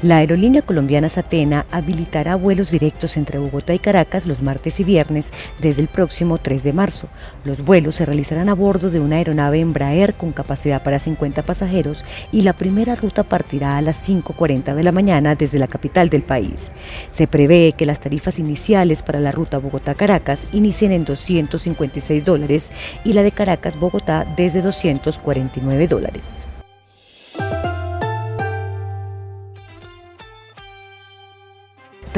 La aerolínea colombiana Satena habilitará vuelos directos entre Bogotá y Caracas los martes y viernes desde el próximo 3 de marzo. Los vuelos se realizarán a bordo de una aeronave Embraer con capacidad para 50 pasajeros y la primera ruta partirá a las 5.40 de la mañana desde la capital del país. Se prevé que las tarifas iniciales para la ruta Bogotá-Caracas inicien en 256 dólares y la de Caracas-Bogotá desde 249 dólares.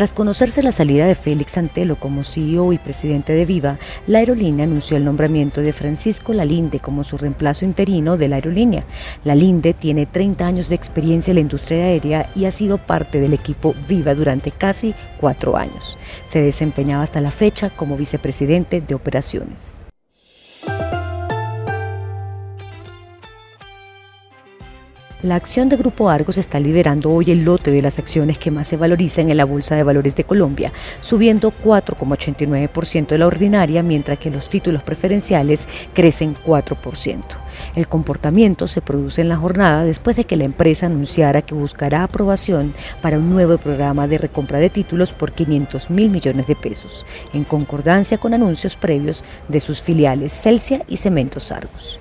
Tras conocerse la salida de Félix Antelo como CEO y presidente de Viva, la aerolínea anunció el nombramiento de Francisco Lalinde como su reemplazo interino de la aerolínea. Lalinde tiene 30 años de experiencia en la industria aérea y ha sido parte del equipo Viva durante casi cuatro años. Se desempeñaba hasta la fecha como vicepresidente de operaciones. La acción de Grupo Argos está liderando hoy el lote de las acciones que más se valorizan en la Bolsa de Valores de Colombia, subiendo 4,89% de la ordinaria, mientras que los títulos preferenciales crecen 4%. El comportamiento se produce en la jornada después de que la empresa anunciara que buscará aprobación para un nuevo programa de recompra de títulos por 500 mil millones de pesos, en concordancia con anuncios previos de sus filiales Celsia y Cementos Argos.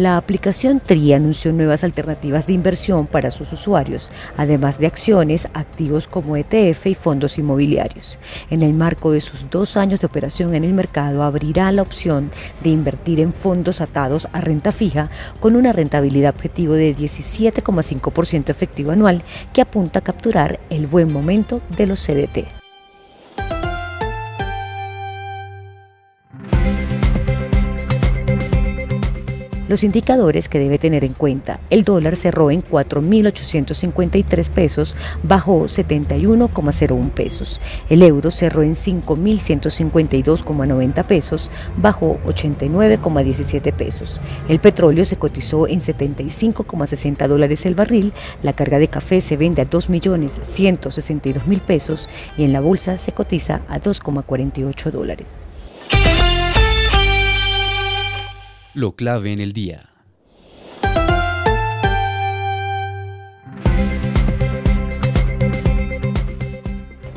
La aplicación TRI anunció nuevas alternativas de inversión para sus usuarios, además de acciones, activos como ETF y fondos inmobiliarios. En el marco de sus dos años de operación en el mercado, abrirá la opción de invertir en fondos atados a renta fija con una rentabilidad objetivo de 17,5% efectivo anual que apunta a capturar el buen momento de los CDT. Los indicadores que debe tener en cuenta. El dólar cerró en 4.853 pesos, bajó 71,01 pesos. El euro cerró en 5.152,90 pesos, bajó 89,17 pesos. El petróleo se cotizó en 75,60 dólares el barril. La carga de café se vende a 2.162.000 pesos y en la bolsa se cotiza a 2,48 dólares. Lo clave en el día.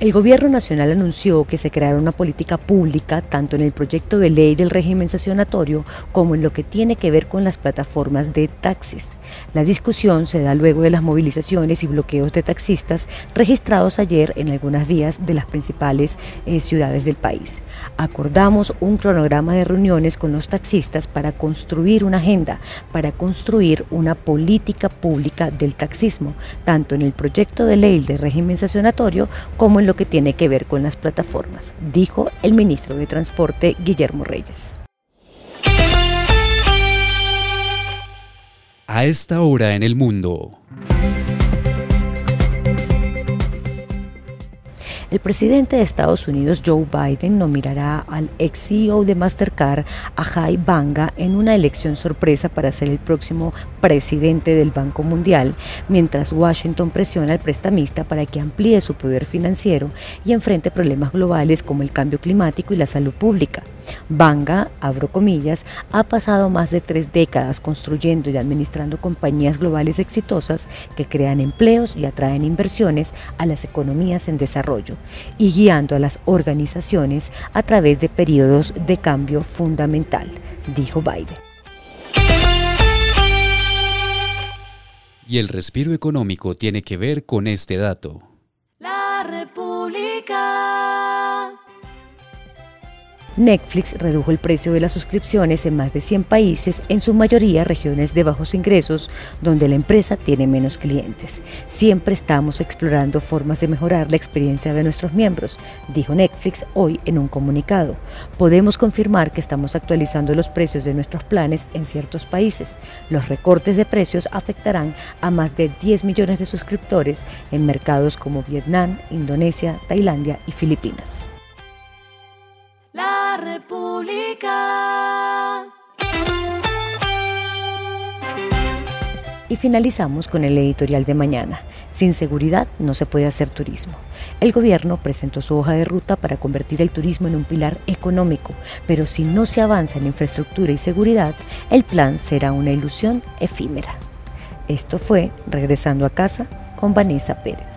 El Gobierno Nacional anunció que se creará una política pública tanto en el proyecto de ley del régimen sancionatorio como en lo que tiene que ver con las plataformas de taxis. La discusión se da luego de las movilizaciones y bloqueos de taxistas registrados ayer en algunas vías de las principales eh, ciudades del país. Acordamos un cronograma de reuniones con los taxistas para construir una agenda, para construir una política pública del taxismo, tanto en el proyecto de ley del régimen sancionatorio como en lo que tiene que ver con las plataformas, dijo el ministro de Transporte Guillermo Reyes. A esta hora en el mundo. El presidente de Estados Unidos, Joe Biden, nominará al ex CEO de Mastercard, Ajay Banga, en una elección sorpresa para ser el próximo presidente del Banco Mundial, mientras Washington presiona al prestamista para que amplíe su poder financiero y enfrente problemas globales como el cambio climático y la salud pública. Banga, abro comillas, ha pasado más de tres décadas construyendo y administrando compañías globales exitosas que crean empleos y atraen inversiones a las economías en desarrollo y guiando a las organizaciones a través de periodos de cambio fundamental, dijo Biden. Y el respiro económico tiene que ver con este dato. La República. Netflix redujo el precio de las suscripciones en más de 100 países, en su mayoría regiones de bajos ingresos, donde la empresa tiene menos clientes. Siempre estamos explorando formas de mejorar la experiencia de nuestros miembros, dijo Netflix hoy en un comunicado. Podemos confirmar que estamos actualizando los precios de nuestros planes en ciertos países. Los recortes de precios afectarán a más de 10 millones de suscriptores en mercados como Vietnam, Indonesia, Tailandia y Filipinas. República. Y finalizamos con el editorial de mañana. Sin seguridad no se puede hacer turismo. El gobierno presentó su hoja de ruta para convertir el turismo en un pilar económico, pero si no se avanza en infraestructura y seguridad, el plan será una ilusión efímera. Esto fue Regresando a casa con Vanessa Pérez.